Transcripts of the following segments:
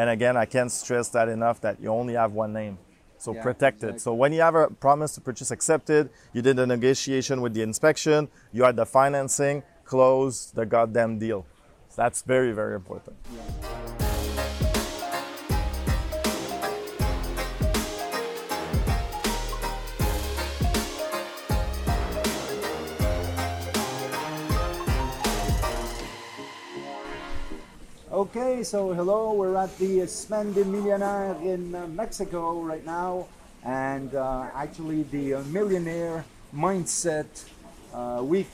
And again, I can't stress that enough that you only have one name. So Yeah, protect it. So when you have a promise to purchase accepted, you did a negotiation with the inspection, you had the financing, close the goddamn deal. So that's very, very important. Okay, so hello, we're at the Semaine des Millionnaires in uh, Mexico right now, and uh, actually the uh, Millionaire Mindset uh, Week.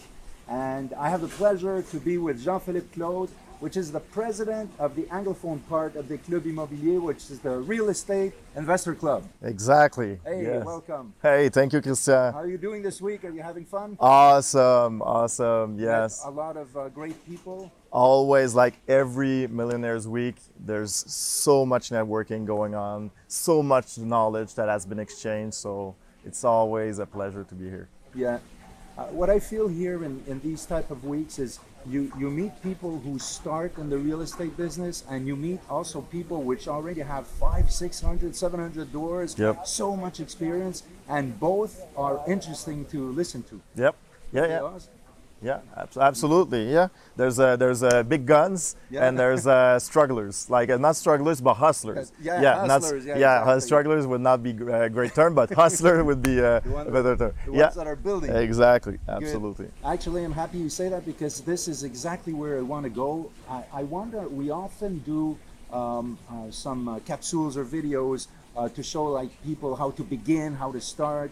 And I have the pleasure to be with Jean-Philippe Claude, which is the president of the Anglophone part of the Club Immobilier, which is the real estate investor club. Exactly. Hey, yes. welcome. Hey, thank you, Christian. How are you doing this week? Are you having fun? Awesome, awesome. Yes. A lot of uh, great people. Always, like every Millionaires Week, there's so much networking going on, so much knowledge that has been exchanged. So it's always a pleasure to be here. Yeah. Uh, what I feel here in, in these type of weeks is you, you meet people who start in the real estate business and you meet also people which already have five, 600, 700 doors, Yep. so much experience, and both are interesting to listen to. Yep. Yeah, yeah. Yes? Yeah, abs- absolutely. Yeah, there's uh, there's uh, big guns Yeah. and there's uh, strugglers. Like uh, not strugglers, but hustlers. Yeah, not s- hustlers, yeah, uh, exactly. strugglers would not be a great term, but hustler would be uh, one- a better term. The yeah, that are building. exactly, Good. absolutely. Actually, I'm happy you say that because this is exactly where I want to go. I, I wonder, we often do um, uh, some uh, capsules or videos uh, to show like people how to begin, how to start.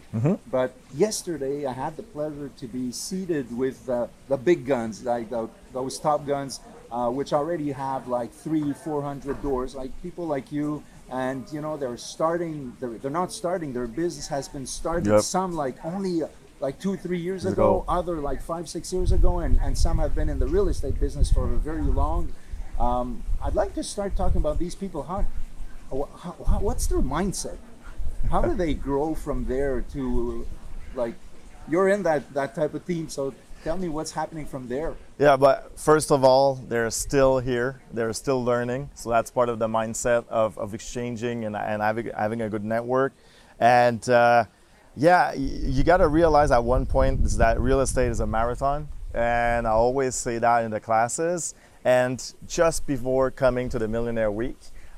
But yesterday, I had the pleasure to be seated with uh, the big guns, like the, those top guns, uh, which already have like three, four hundred doors, like people like you. And you know they're starting. They're, they're not starting. Their business has been started. Yep. Some like only uh, like two, three years Ago. other like five, six years ago, and, and some have been in the real estate business for very long. Um, I'd like to start talking about these people. How, what's their mindset? How do they grow from there to like you're in that that type of team? So tell me what's happening from there. Yeah, but first of all, they're still here. They're still learning. So that's part of the mindset of, of exchanging and, and having, having a good network. And uh, yeah, you got to realize at one point that real estate is a marathon. And I always say that in the classes. And just before coming to the Millionaire Week,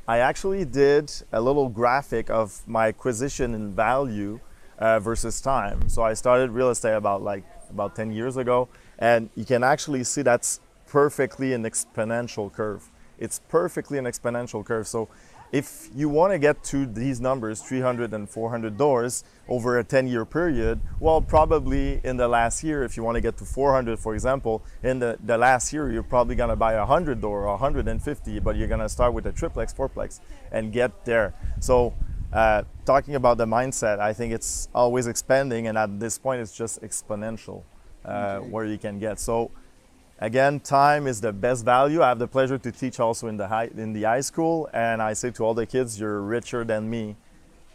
I actually did a little graphic of my acquisition in value uh, versus time. So I started real estate about like about 10 years ago, and you can actually see that's perfectly an exponential curve. It's perfectly an exponential curve. So if you want to get to these numbers, 300 and 400 doors over a 10 year period, well, probably in the last year, if you want to get to 400, for example, in the, the last year, you're probably going to buy a 100 door or 150, but you're going to start with a triplex, fourplex, and get there. So uh, talking about the mindset, I think it's always expanding, and at this point, it's just exponential uh, where you can get. So, again, time is the best value. I have the pleasure to teach also in the high in the high school, and I say to all the kids, "You're richer than me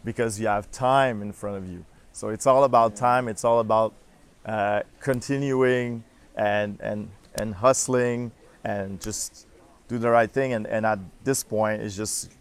because you have time in front of you." So it's all about time. It's all about uh, continuing and and and hustling and just do the right thing. And, and at this point, it just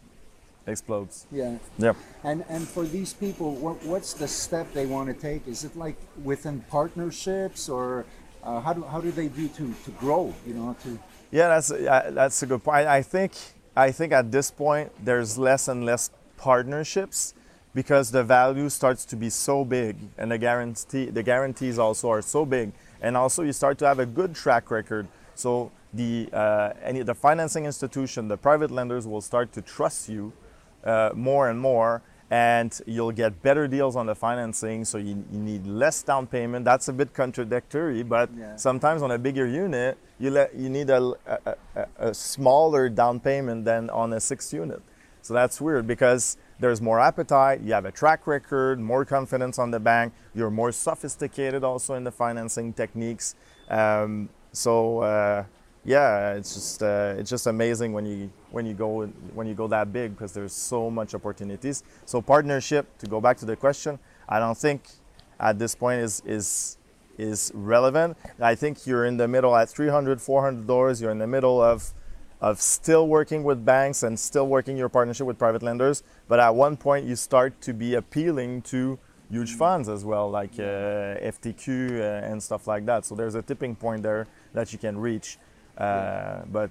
explodes. Yeah. Yeah. And and for these people, what, what's the step they want to take? Is it like within partnerships, or uh, how do how do they do to to grow? You know, to Yeah, that's uh, that's a good point. I think I think at this point there's less and less partnerships because the value starts to be so big and the guarantee the guarantees also are so big and also you start to have a good track record. So the uh, any the financing institution, the private lenders will start to trust you uh, more and more and you'll get better deals on the financing so you, you need less down payment. That's a bit contradictory but Yeah. sometimes on a bigger unit you let you need a, a, a, a smaller down payment than on a six unit. So that's weird because there's more appetite you have a track record more confidence on the bank you're more sophisticated also in the financing techniques. Um, so uh, yeah, it's just uh, it's just amazing when you when you go when you go that big because there's so much opportunities. So partnership. To go back to the question, I don't think at this point is is is relevant. I think you're in the middle at 300, 400 doors. You're in the middle of of still working with banks and still working your partnership with private lenders. But at one point, you start to be appealing to huge funds as well, like uh, FTQ uh, and stuff like that. So there's a tipping point there that you can reach. Uh, but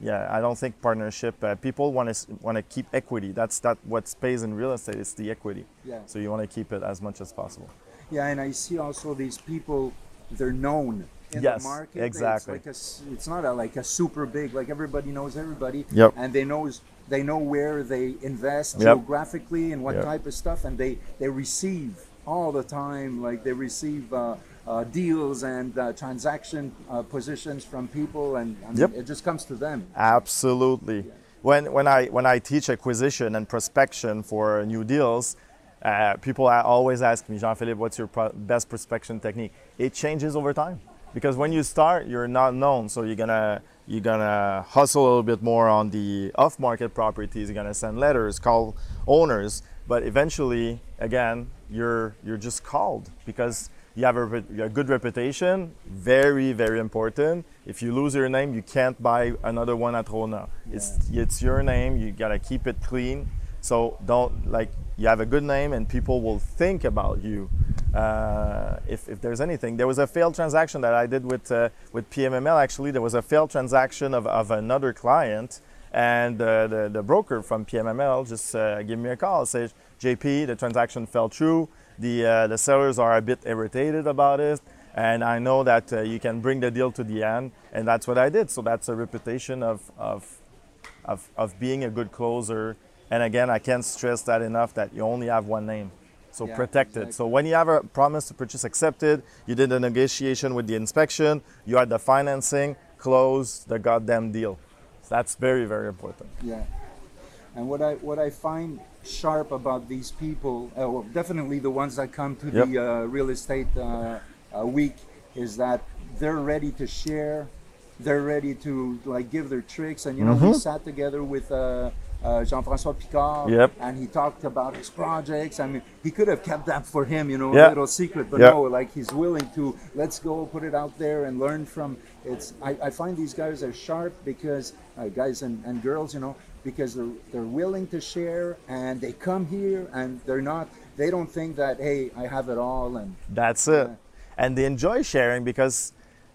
yeah, I don't think partnership. Uh, people want to want to keep equity. That's that what pays in real estate is the equity. Yeah. So you want to keep it as much as possible. Yeah, and I see also these people. They're known in Yes, the market. exactly. It's like a it's not a, like a super big. Like everybody knows everybody. Yep. And they knows they know where they invest Yep. geographically and what Yep. type of stuff, and they they receive all the time. Like they receive. Uh, uh, deals and uh, transaction uh, positions from people, and I mean, Yep. it just comes to them. Absolutely. When, when, I, when I teach acquisition and prospection for new deals, uh, people always ask me, Jean Philippe, what's your pro- best prospection technique? It changes over time because when you start, you're not known, so you're gonna you're gonna hustle a little bit more on the off-market properties. You're gonna send letters, call owners, but eventually, again, you're you're just called because you have a, a good reputation. Very very important. If you lose your name, you can't buy another one at Rona. It's it's your name. You gotta keep it clean. So don't like you have a good name and people will think about you. Uh, if, if there's anything, there was a failed transaction that I did with uh, with PMML. Actually, there was a failed transaction of, of another client, and uh, the the broker from PMML just uh, gave me a call. Says JP, the transaction fell through. The uh, the sellers are a bit irritated about it, and I know that uh, you can bring the deal to the end, and that's what I did. So that's a reputation of of of, of being a good closer. And again, I can't stress that enough that you only have one name. So Yeah, protect it. exactly. So when you have a promise to purchase accepted, you did the negotiation with the inspection, you had the financing, close the goddamn deal. So that's very, very important. Yeah, and what I what I find sharp about these people, uh, well, definitely the ones that come to the uh, real estate uh, uh, week, is that they're ready to share, they're ready to like give their tricks, and you know we Mhm. sat together with. Uh, uh, Jean-François Picard, Yep. and he talked about his projects. I mean, he could have kept that for him, you know, Yeah. a little secret, but no, like he's willing to let's go put it out there and learn from it's i, I find these guys are sharp because uh, guys and, and girls you know because they're they're willing to share and they come here and they're not they don't think that hey i have it all and That's it. And they enjoy sharing because,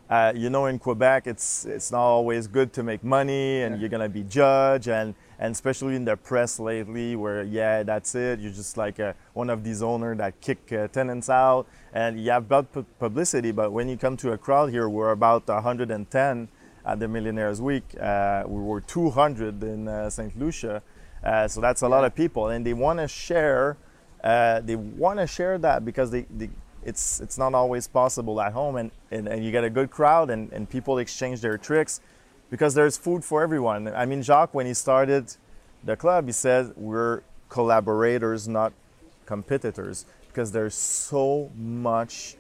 uh, you know, in Quebec, it's it's not always good to make money, and Yeah. you're gonna be judged, and and especially in the press lately, where yeah, that's it. You're just like uh, one of these owners that kick uh, tenants out, and you have bad pu- publicity. But when you come to a crowd here, we're about 110 at the Millionaires Week. Uh, we were 200 in uh, St. Lucia, uh, so that's a lot of people, and they want to share. Uh, they want to share that because they, they it's it's not always possible at home and, and, and you get a good crowd and, and people exchange their tricks because there's food for everyone. I mean Jacques when he started the club he said we're collaborators not competitors because there's so much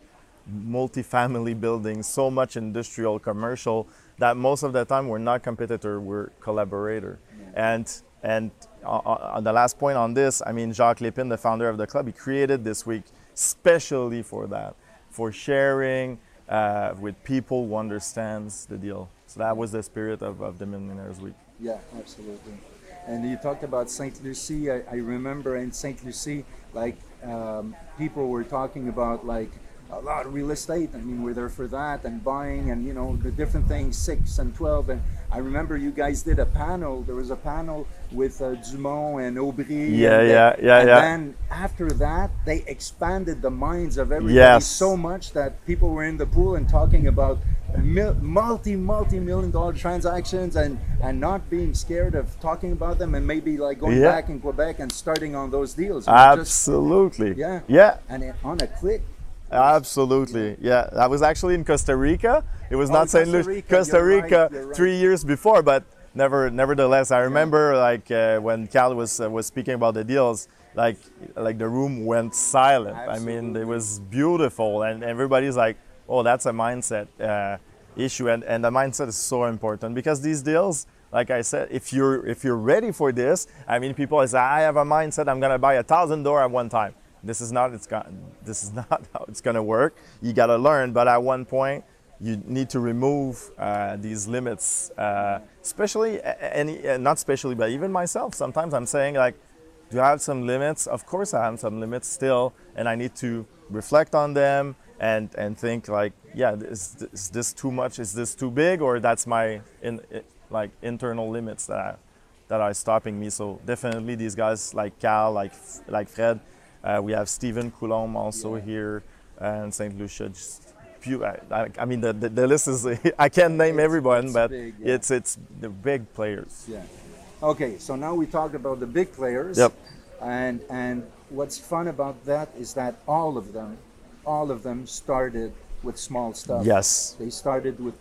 multifamily buildings, so much industrial commercial that most of the time we're not competitor, we're collaborator. And and on, on the last point on this, I mean Jacques Lépine, the founder of the club, he created this week specially for that, for sharing uh, with people who understands the deal. So that was the spirit of, of the Millionaires Week. yeah absolutely and you talked about st lucie i, I remember in st lucie like um, people were talking about like a lot of real estate. I mean, we're there for that and buying and you know the different things, six and twelve. And I remember you guys did a panel. There was a panel with uh, Dumont and Aubry. Yeah, and yeah, yeah, and yeah. then after that, they expanded the minds of everybody Yes. so much that people were in the pool and talking about mil- multi, multi-million dollar transactions and and not being scared of talking about them and maybe like going Yeah. back in Quebec and starting on those deals. Know, just- Absolutely. yeah. Yeah. and it, on a click. Absolutely, yeah. I was actually in Costa Rica. It was Oh, not St. Costa Rica, Costa you're right, Rica, right. three years before. But never, nevertheless, I remember like uh, when Cal was uh, was speaking about the deals, like like the room went silent. I mean, it was beautiful, and everybody's like, "Oh, that's a mindset uh, issue," and and the mindset is so important because these deals. Like I said, if you're if you're ready for this, I mean, people say, "I have a mindset. I'm gonna buy a thousand door at one time." This is not it's got, this is not how it's gonna work. You gotta learn, but at one point, you need to remove uh, these limits, uh, especially any, uh, not especially, but even myself. Sometimes I'm saying like, do I have some limits? Of course, I have some limits still, and I need to reflect on them and and think like, yeah, is, is this too much? Is this too big? Or that's my in, like internal limits that I, that are stopping me. So definitely these guys like Cal, like like Fred. Uh, we have Stephen Coulombe also yeah. here and Saint Lucia. Just I, I, mean the, the, the, list is I can't name it's, everyone, it's but big, yeah. it's it's the big players. Yeah. Okay, so now we talked about the big players. Yep. And and what's fun about that is that all of them, all of them started with small stuff. Yes. They started with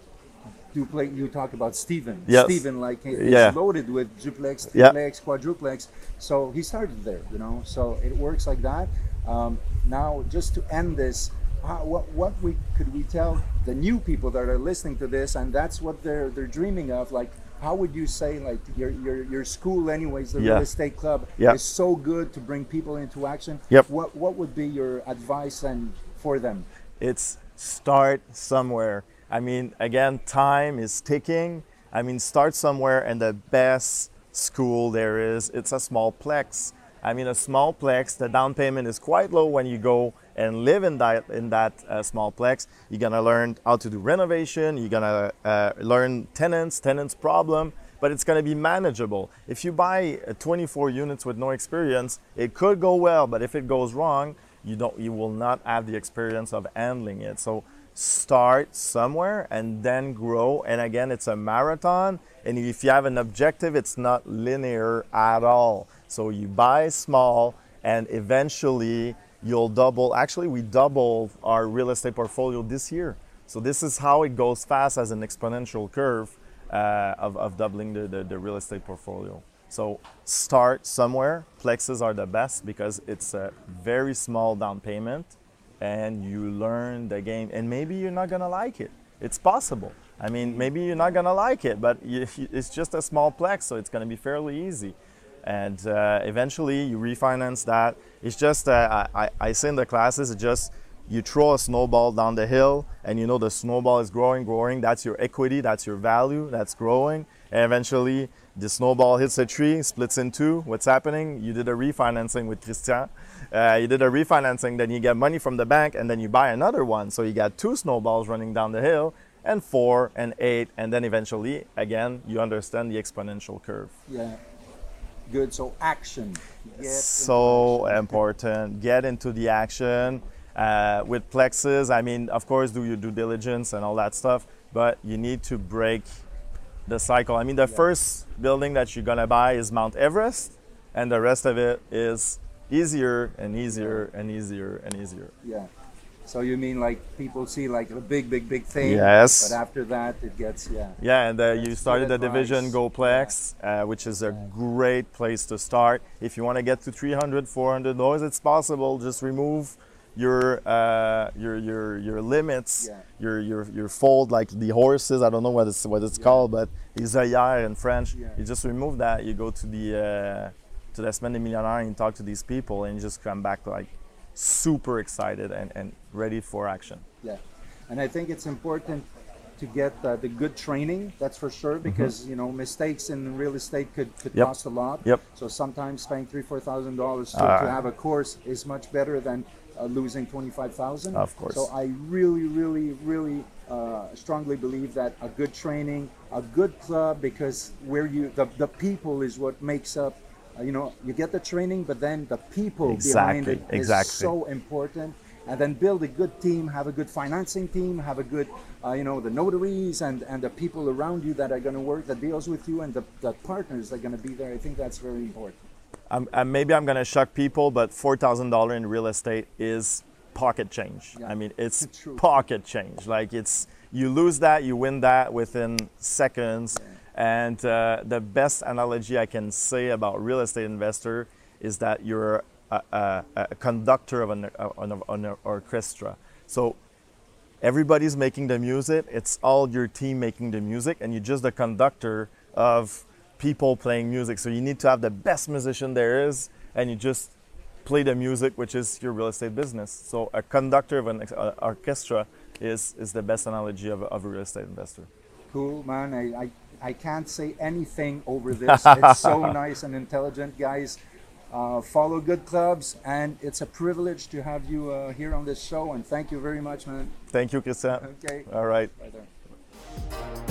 duplex. You talk about Stephen. Yes. Steven, like he's Yeah. loaded with duplex, Yeah. triplex, quadruplex. So he started there, you know. So it works like that. Um, now, just to end this, how, what what we could we tell the new people that are listening to this, and that's what they're they're dreaming of, like. How would you say, like your your, your school, anyways, the Yeah. real estate club Yeah. is so good to bring people into action? Yep. What what would be your advice and for them? it's start somewhere. I mean, again, time is ticking. I mean, start somewhere, and the best school there is, it's a small plex. I mean, a small plex, the down payment is quite low when you go and live in that in that uh, small plex. You're gonna learn how to do renovation. You're gonna uh, learn tenants, tenants problem, but it's gonna be manageable. If you buy uh, 24 units with no experience, it could go well, but if it goes wrong, you don't you will not have the experience of handling it so start somewhere and then grow. And again it's a marathon. And if you have an objective it's not linear at all. So you buy small and eventually you'll double. Actually we doubled our real estate portfolio this year. So this is how it goes fast as an exponential curve uh, of, of doubling the, the, the real estate portfolio. So start somewhere. Plexes are the best because it's a very small down payment and you learn the game and maybe you're not to like it. It's possible. I mean, maybe you're not to like it, but you, it's just a small plex, so it's to be fairly easy. And uh, eventually you refinance that. It's just, uh, I, I say in the classes, it's just you throw a snowball down the hill and you know the snowball is growing, growing. That's your equity, that's your value, that's growing. And eventually the snowball hits a tree, splits in two. What's happening? You did a refinancing with Christian. Uh, you did a refinancing, then you get money from the bank, and then you buy another one. So you got two snowballs running down the hill, and four, and eight, and then eventually, again, you understand the exponential curve. Yeah. Good. So action. So important. Get into the action. Uh, with plexes, I mean, of course, do your due diligence and all that stuff, but you need to break the cycle. I mean, the Yeah. first building that you're gonna buy is Mount Everest, and the rest of it is easier and easier and easier and easier. Yeah. So you mean like people see like a big, big, big thing. Yes. But after that, it gets yeah. Yeah, and uh, you started the division. GoPlex, uh, which is a great place to start. If you want to get to 300, 400 doors, it's possible. Just remove your uh, your your your limits, Yeah. your your your fold like the horses. I don't know what it's what it's called, but it's isaillère in French. Yeah. You just remove that. You go to the uh, to the Semaine des Millionnaires and talk to these people, and you just come back like super excited and, and ready for action. Yeah. And I think it's important to get uh, the good training. That's for sure because you know mistakes in real estate could, could Mm-hmm. Yep. cost a lot. Yep. So sometimes paying three four thousand dollars to Ah. have a course is much better than uh, losing twenty five thousand. Of course. So I really, really, really uh, strongly believe that a good training, a good club, because where you the, the people is what makes up. Uh, you know, you get the training, but then the people behind Exactly, it is so important and then build a good team have a good financing team have a good uh, you know the notaries and and the people around you that are going to work that deals with you and the, the partners that are going to be there i think that's very important I'm, and maybe I'm gonna shock people, but four thousand dollar in real estate is pocket change. Yeah. I mean, it's True. pocket change. Like it's you lose that, you win that within seconds. And uh, the best analogy I can say about real estate investor is that you're a, a, a conductor of an, of an orchestra. So everybody's making the music. It's all your team making the music, and you're just the conductor of people playing music. So you need to have the best musician there is, and you just play the music, which is your real estate business. So a conductor of an orchestra is is the best analogy of, a- of a real estate investor. Cool, man. I, I, I can't say anything over this. It's so nice and intelligent, guys. Uh, follow good clubs, and it's a privilege to have you uh, here on this show. And thank you very much, man. Thank you, Christian. Okay, All right. right there.